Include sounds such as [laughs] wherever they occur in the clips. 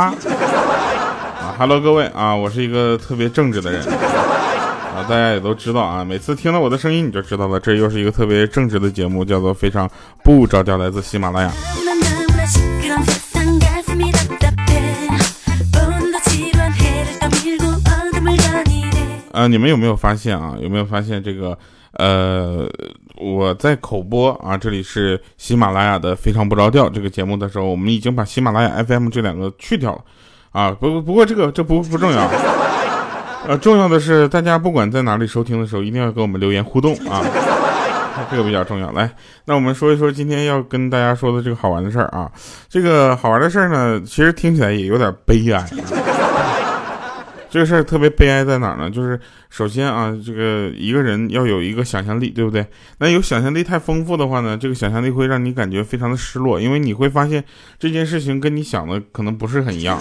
啊，Hello 各位啊，我是一个特别正直的人啊，大家也都知道啊，每次听到我的声音你就知道了，这又是一个特别正直的节目，叫做非常不着调，来自喜马拉雅。啊，你们有没有发现啊？有没有发现这个？呃，我在口播啊，这里是喜马拉雅的《非常不着调》这个节目的时候，我们已经把喜马拉雅 FM 这两个去掉了啊。不不过这个这不不重要，[laughs] 呃，重要的是大家不管在哪里收听的时候，一定要给我们留言互动啊，[laughs] 这个比较重要。来，那我们说一说今天要跟大家说的这个好玩的事儿啊。这个好玩的事儿呢，其实听起来也有点悲哀。这个事儿特别悲哀在哪儿呢？就是首先啊，这个一个人要有一个想象力，对不对？那有想象力太丰富的话呢，这个想象力会让你感觉非常的失落，因为你会发现这件事情跟你想的可能不是很一样。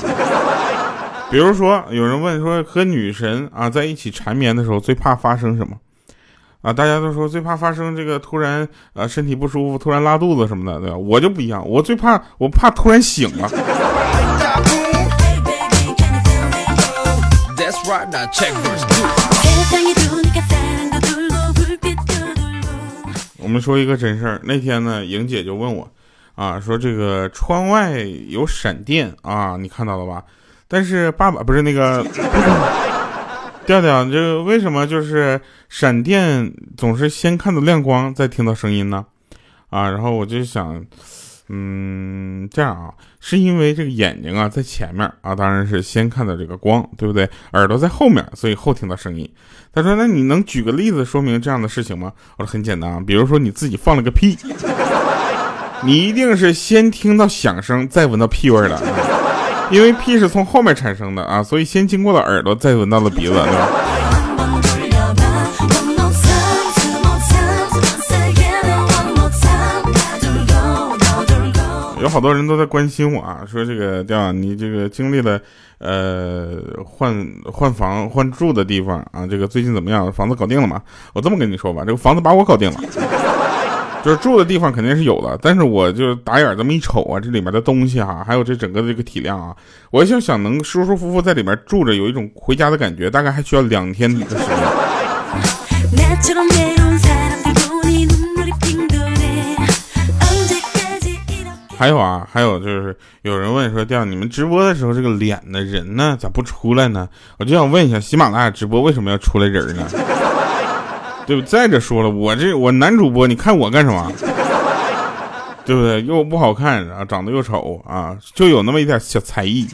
比如说，有人问说，和女神啊在一起缠绵的时候最怕发生什么？啊，大家都说最怕发生这个突然啊身体不舒服，突然拉肚子什么的，对吧？我就不一样，我最怕我怕突然醒了。[laughs] 我们说一个真事儿，那天呢，莹姐就问我，啊，说这个窗外有闪电啊，你看到了吧？但是爸爸不是那个 [coughs] 调调，这为什么就是闪电总是先看到亮光，再听到声音呢？啊，然后我就想。嗯，这样啊，是因为这个眼睛啊在前面啊，当然是先看到这个光，对不对？耳朵在后面，所以后听到声音。他说：“那你能举个例子说明这样的事情吗？”我说：“很简单啊，比如说你自己放了个屁，你一定是先听到响声，再闻到屁味的，因为屁是从后面产生的啊，所以先经过了耳朵，再闻到了鼻子，对吧？”有好多人都在关心我啊，说这个调，你这个经历了，呃，换换房换住的地方啊，这个最近怎么样？房子搞定了吗？我这么跟你说吧，这个房子把我搞定了，就是住的地方肯定是有的，但是我就打眼这么一瞅啊，这里面的东西哈，还有这整个的这个体量啊，我就想能舒舒服服在里面住着，有一种回家的感觉，大概还需要两天的时间。还有啊，还有就是有人问说，调你们直播的时候这个脸的人呢，咋不出来呢？我就想问一下，喜马拉雅直播为什么要出来人呢？[laughs] 对不？再者说了，我这我男主播，你看我干什么？[laughs] 对不对？又不好看啊，长得又丑啊，就有那么一点小才艺。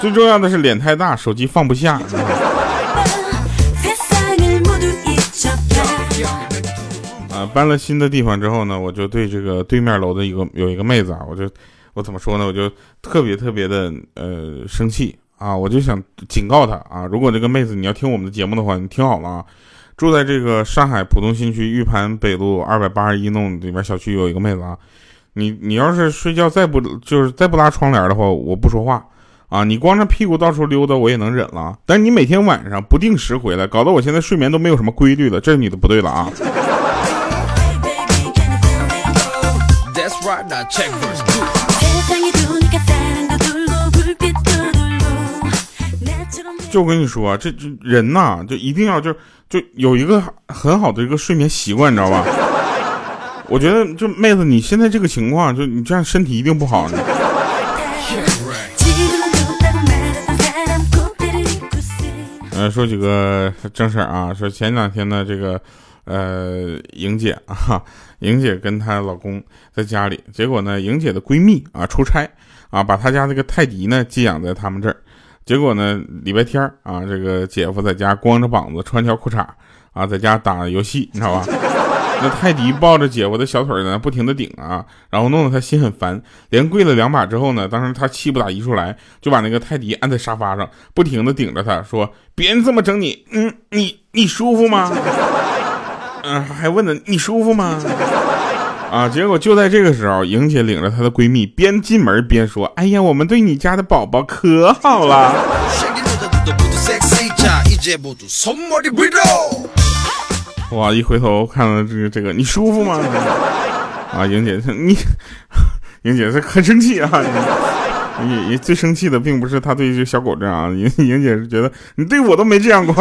最重要的是脸太大，手机放不下。搬了新的地方之后呢，我就对这个对面楼的一个有一个妹子啊，我就我怎么说呢？我就特别特别的呃生气啊！我就想警告她啊，如果这个妹子你要听我们的节目的话，你听好了啊！住在这个上海浦东新区玉盘北路二百八十一弄里边小区有一个妹子啊，你你要是睡觉再不就是再不拉窗帘的话，我不说话啊！你光着屁股到处溜达我也能忍了，但你每天晚上不定时回来，搞得我现在睡眠都没有什么规律了，这是你的不对了啊！就我跟你说，这这人呐，就一定要就就有一个很好的一个睡眠习惯，你知道吧？我觉得，就妹子，你现在这个情况，就你这样身体一定不好。呃，说几个正事儿啊，说前两天呢，这个。呃，莹姐啊，莹姐跟她老公在家里，结果呢，莹姐的闺蜜啊出差啊，把她家那个泰迪呢寄养在他们这儿，结果呢，礼拜天啊，这个姐夫在家光着膀子穿条裤衩啊，在家打游戏，你知道吧？[laughs] 那泰迪抱着姐夫的小腿呢，不停的顶啊，然后弄得他心很烦，连跪了两把之后呢，当时他气不打一处来，就把那个泰迪按在沙发上，不停的顶着他说：“别人这么整你，嗯，你你舒服吗？”嗯，还问呢，你舒服吗？啊，结果就在这个时候，莹姐领着她的闺蜜边进门边说：“哎呀，我们对你家的宝宝可好了。”哇，一回头看到这个这个，你舒服吗？啊，莹姐，你，[laughs] 莹姐是很生气啊，你你最生气的并不是她对这小狗这样，莹莹姐是觉得你对我都没这样过。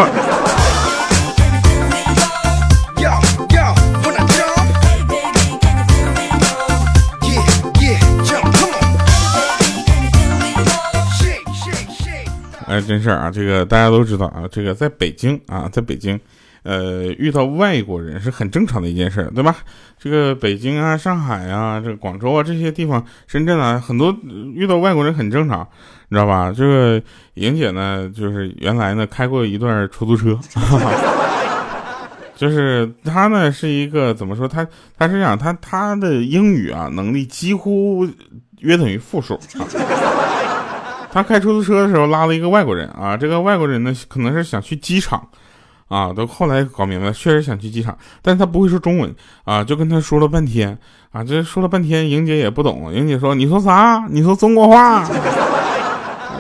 哎，真事儿啊！这个大家都知道啊，这个在北京啊，在北京，呃，遇到外国人是很正常的一件事，对吧？这个北京啊、上海啊、这个广州啊这些地方，深圳啊，很多遇到外国人很正常，你知道吧？这个莹姐呢，就是原来呢开过一段出租车，[laughs] 就是她呢是一个怎么说？她她是讲她她的英语啊能力几乎约等于负数啊。他开出租车的时候拉了一个外国人啊，这个外国人呢可能是想去机场，啊，都后来搞明白，确实想去机场，但他不会说中文啊，就跟他说了半天啊，这说了半天，莹姐也不懂，莹姐说你说啥？你说中国话。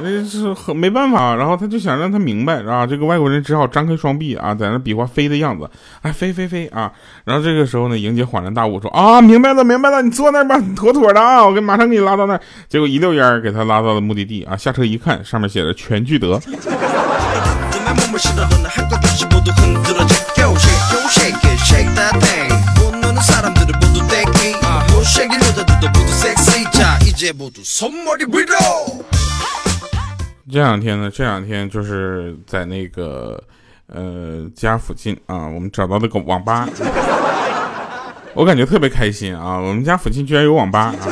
这是很没办法，然后他就想让他明白啊，这个外国人只好张开双臂啊，在那比划飞的样子，哎，飞飞飞啊！然后这个时候呢，莹姐恍然大悟说啊，明白了明白了，你坐那吧，妥妥的啊，我给马上给你拉到那儿。结果一溜烟给他拉到了目的地啊，下车一看，上面写着全聚德。[laughs] 这两天呢，这两天就是在那个呃家附近啊，我们找到那个网吧，我感觉特别开心啊！我们家附近居然有网吧，啊，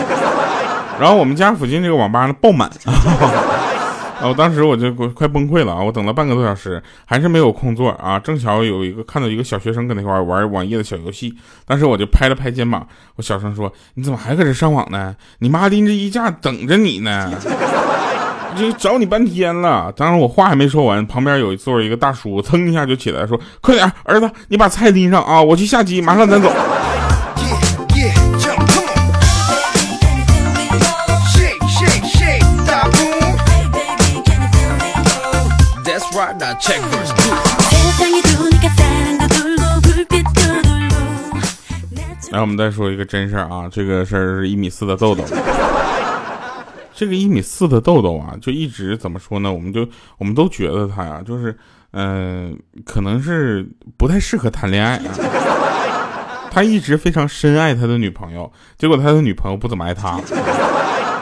然后我们家附近这个网吧呢爆满，啊，我 [laughs] 当时我就快崩溃了啊！我等了半个多小时，还是没有空座啊！正巧有一个看到一个小学生搁那块玩网页的小游戏，当时我就拍了拍肩膀，我小声说：“你怎么还搁这上网呢？你妈拎着衣架等着你呢。”就找你半天了，当时我话还没说完，旁边有一座一个大叔，噌一下就起来说：“快点，儿子，你把菜拎上啊，我去下机，马上咱走。”来，我们再说一个真事儿啊，这个事儿是一米四的豆豆。这个一米四的豆豆啊，就一直怎么说呢？我们就我们都觉得他呀，就是，嗯，可能是不太适合谈恋爱。他一直非常深爱他的女朋友，结果他的女朋友不怎么爱他。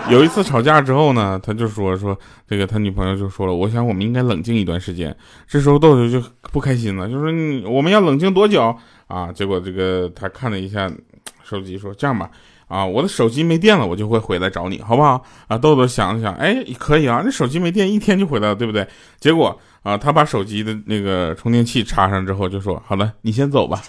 有一次吵架之后呢，他就说说这个他女朋友就说了，我想我们应该冷静一段时间。这时候豆豆就不开心了，就说我们要冷静多久啊？结果这个他看了一下手机，说这样吧。啊，我的手机没电了，我就会回来找你，好不好？啊，豆豆想了想，哎，可以啊，那手机没电，一天就回来了，对不对？结果啊，他把手机的那个充电器插上之后，就说：“好了，你先走吧。”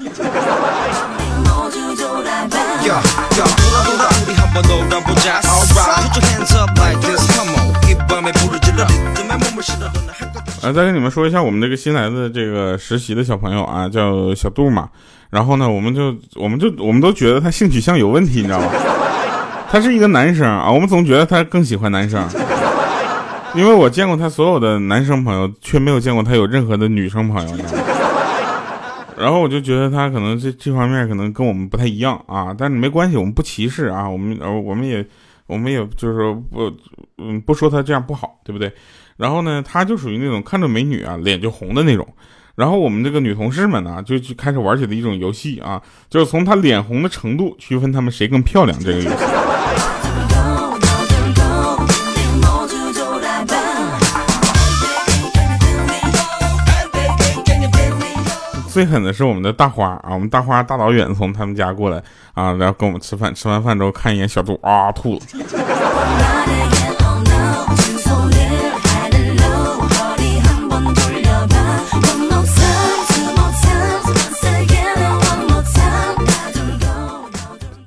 啊，[laughs] 再跟你们说一下，我们这个新来的这个实习的小朋友啊，叫小杜嘛。然后呢，我们就我们就我们都觉得他性取向有问题，你知道吗？[laughs] 他是一个男生啊，我们总觉得他更喜欢男生，因为我见过他所有的男生朋友，却没有见过他有任何的女生朋友。然后我就觉得他可能这这方面可能跟我们不太一样啊，但是没关系，我们不歧视啊，我们呃我们也我们也就是说不嗯不说他这样不好，对不对？然后呢，他就属于那种看着美女啊脸就红的那种。然后我们这个女同事们呢，就去开始玩起了一种游戏啊，就是从她脸红的程度区分她们谁更漂亮这个游戏。最狠的是我们的大花啊，我们大花大老远从他们家过来啊，然后跟我们吃饭，吃完饭之后看一眼小杜啊吐了。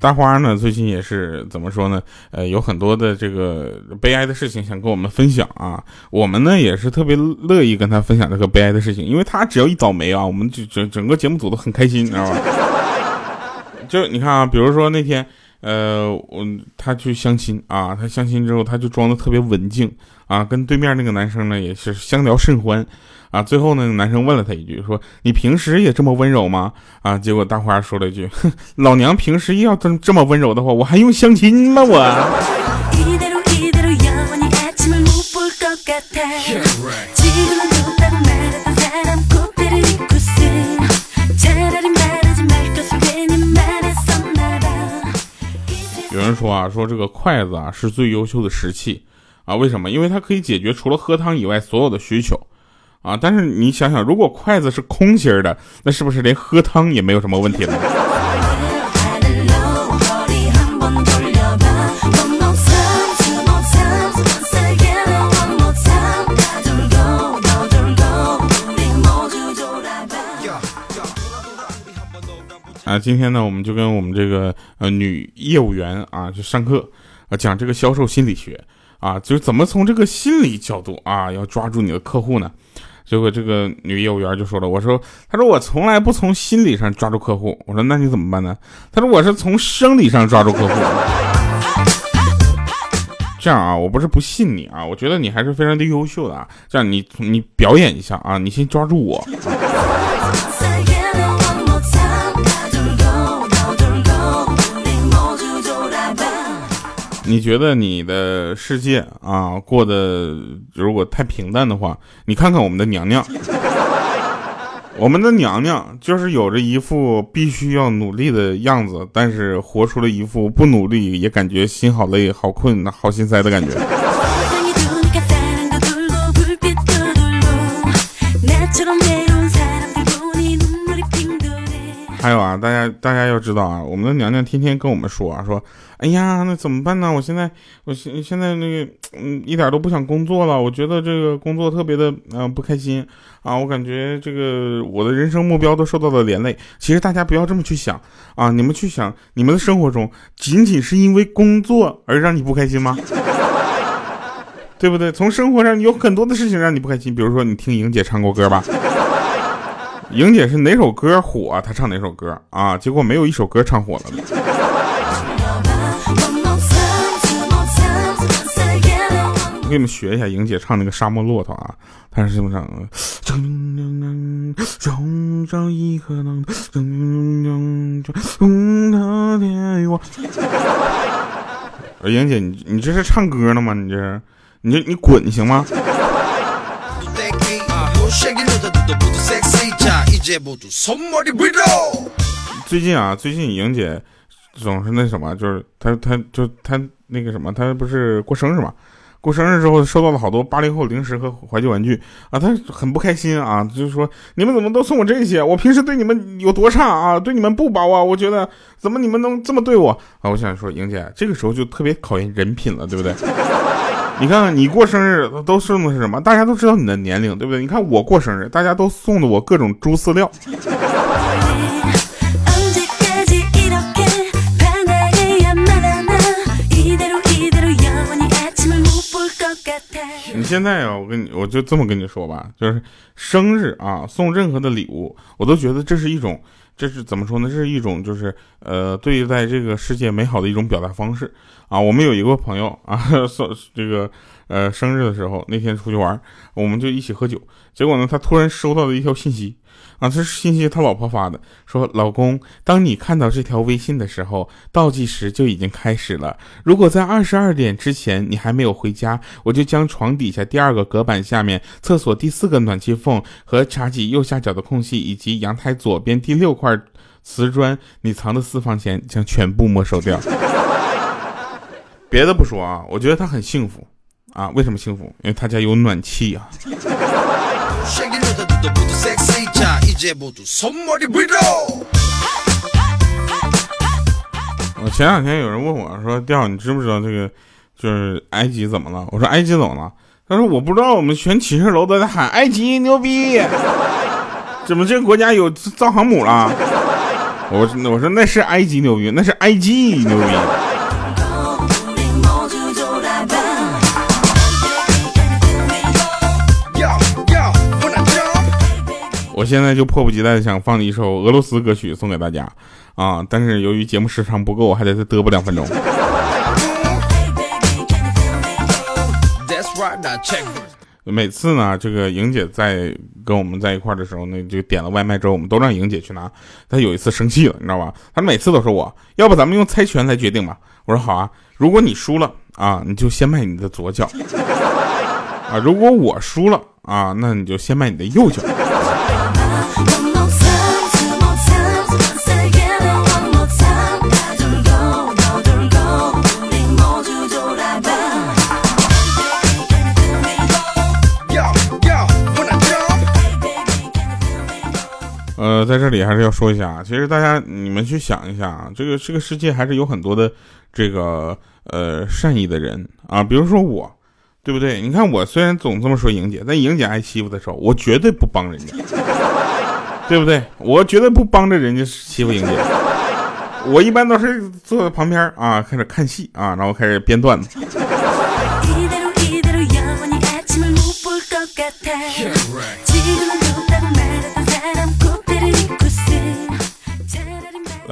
大花呢，最近也是怎么说呢？呃，有很多的这个悲哀的事情想跟我们分享啊。我们呢也是特别乐意跟他分享这个悲哀的事情，因为他只要一倒霉啊，我们就整整个节目组都很开心，你知道吧？[laughs] 就你看啊，比如说那天，呃，我他去相亲啊，他相亲之后他就装的特别文静啊，跟对面那个男生呢也是相聊甚欢。啊，最后呢，男生问了他一句，说：“你平时也这么温柔吗？”啊，结果大花说了一句：“哼，老娘平时要这这么温柔的话，我还用相亲吗？我。[laughs] ”有人说啊，说这个筷子啊是最优秀的食器啊，为什么？因为它可以解决除了喝汤以外所有的需求啊。但是你想想，如果筷子是空心的，那是不是连喝汤也没有什么问题了？啊，今天呢，我们就跟我们这个呃女业务员啊，就上课啊，讲这个销售心理学啊，就是怎么从这个心理角度啊，要抓住你的客户呢？结果这个女业务员就说了，我说，她说我从来不从心理上抓住客户，我说那你怎么办呢？她说我是从生理上抓住客户。这样啊，我不是不信你啊，我觉得你还是非常的优秀的啊。这样你你表演一下啊，你先抓住我。你觉得你的世界啊过得如果太平淡的话，你看看我们的娘娘，[laughs] 我们的娘娘就是有着一副必须要努力的样子，但是活出了一副不努力也感觉心好累、好困、好心塞的感觉。还有啊，大家大家要知道啊，我们的娘娘天天跟我们说啊，说，哎呀，那怎么办呢？我现在，我现现在那个，嗯，一点都不想工作了。我觉得这个工作特别的，嗯，不开心啊。我感觉这个我的人生目标都受到了连累。其实大家不要这么去想啊，你们去想，你们的生活中仅仅是因为工作而让你不开心吗？对不对？从生活上有很多的事情让你不开心，比如说你听莹姐唱过歌吧。莹姐是哪首歌火，她唱哪首歌啊？结果没有一首歌唱火了。我给你们学一下莹姐唱那个《沙漠骆驼》啊，她是这么唱的：冲上一颗能，莹姐，你你这是唱歌呢吗？你这，你你滚行吗？最近啊，最近莹姐总是那什么，就是她她就她那个什么，她不是过生日嘛？过生日之后收到了好多八零后零食和怀旧玩具啊，她很不开心啊，就是说你们怎么都送我这些？我平时对你们有多差啊？对你们不薄啊？我觉得怎么你们能这么对我啊？我想说，莹姐这个时候就特别考验人品了，对不对？你看看你过生日都送的是什么？大家都知道你的年龄，对不对？你看我过生日，大家都送的我各种猪饲料。你现在啊，我跟你，我就这么跟你说吧，就是生日啊，送任何的礼物，我都觉得这是一种。这是怎么说呢？这是一种就是呃，对待这个世界美好的一种表达方式啊。我们有一个朋友啊，[laughs] 说这个呃生日的时候，那天出去玩，我们就一起喝酒，结果呢，他突然收到了一条信息。啊，这是信息他老婆发的，说老公，当你看到这条微信的时候，倒计时就已经开始了。如果在二十二点之前你还没有回家，我就将床底下第二个隔板下面、厕所第四个暖气缝和茶几右下角的空隙，以及阳台左边第六块瓷砖你藏的私房钱将全部没收掉。[laughs] 别的不说啊，我觉得他很幸福啊。为什么幸福？因为他家有暖气啊。我前两天有人问我说：“调，你知不知道这个就是埃及怎么了？”我说：“埃及怎么了？”他说：“我不知道，我们全寝室楼都在喊埃及牛逼，怎么这个国家有造航母了？”我我说那是埃及牛逼，那是埃及牛逼。我现在就迫不及待的想放一首俄罗斯歌曲送给大家啊！但是由于节目时长不够，我还得再嘚啵两分钟。每次呢，这个莹姐在跟我们在一块的时候，呢就点了外卖之后，我们都让莹姐去拿。她有一次生气了，你知道吧？她每次都说我要不咱们用猜拳来决定吧。我说好啊，如果你输了啊，你就先迈你的左脚。[laughs] 啊，如果我输了啊，那你就先迈你的右脚。呃，在这里还是要说一下啊，其实大家你们去想一下啊，这个这个世界还是有很多的这个呃善意的人啊，比如说我，对不对？你看我虽然总这么说莹姐，但莹姐挨欺负的时候，我绝对不帮人家，对不对？我绝对不帮着人家欺负莹姐，我一般都是坐在旁边啊，开始看戏啊，然后开始编段子。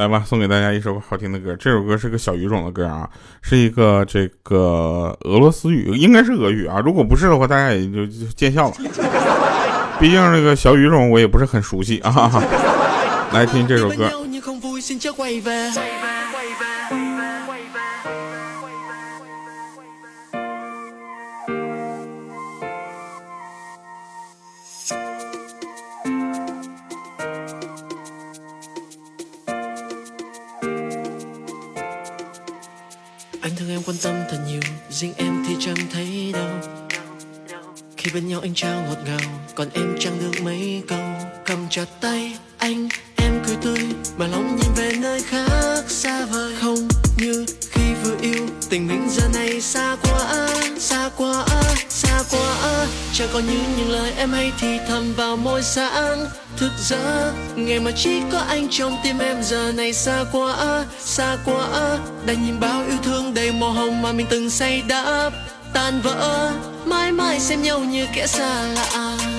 来吧，送给大家一首好听的歌。这首歌是个小语种的歌啊，是一个这个俄罗斯语，应该是俄语啊。如果不是的话，大家也就见笑了。[laughs] 毕竟这个小语种我也不是很熟悉啊。来听这首歌。Riêng em thì chẳng thấy đâu. Khi bên nhau anh trao ngọt ngào, còn em chẳng được mấy câu. Cầm chặt tay anh, em cười tươi, mà lòng nhìn về nơi khác xa vời. Không như khi vừa yêu, tình mình giờ này xa quá xa quá. xa quá chẳng còn như những lời em hay thì thầm vào môi sáng thực ra ngày mà chỉ có anh trong tim em giờ này xa quá xa quá. Đã nhìn bao yêu thương đầy màu hồng mà mình từng say đắm. Tan vỡ, mãi mãi xem nhau như kẻ xa lạ.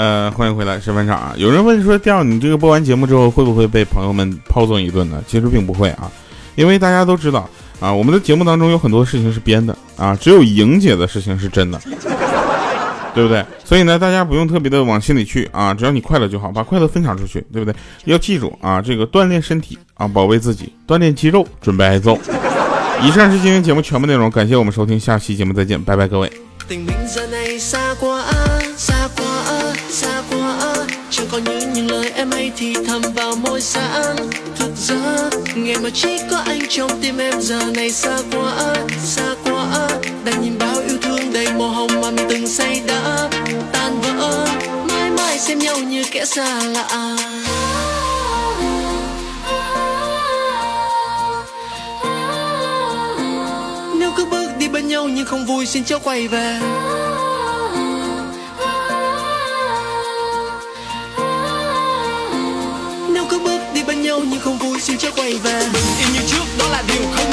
呃，欢迎回来，是班长啊。有人问说，调你这个播完节目之后，会不会被朋友们炮揍一顿呢？其实并不会啊，因为大家都知道啊，我们的节目当中有很多事情是编的啊，只有莹姐的事情是真的，[laughs] 对不对？所以呢，大家不用特别的往心里去啊，只要你快乐就好，把快乐分享出去，对不对？要记住啊，这个锻炼身体啊，保卫自己，锻炼肌肉，准备挨揍。以上是今天节目全部内容，感谢我们收听，下期节目再见，拜拜，各位。Có như những lời em hay thì thầm vào môi sáng thực ra ngày mà chỉ có anh trong tim em giờ này xa quá xa quá. Đang nhìn bao yêu thương đầy màu hồng mà mình từng say đã. Tan vỡ, mãi mãi xem nhau như kẻ xa lạ. Nếu cứ bước đi bên nhau nhưng không vui, xin cho quay về. Nhau nhưng không vui, xin cho quay về. Bình yên như trước, đó là điều không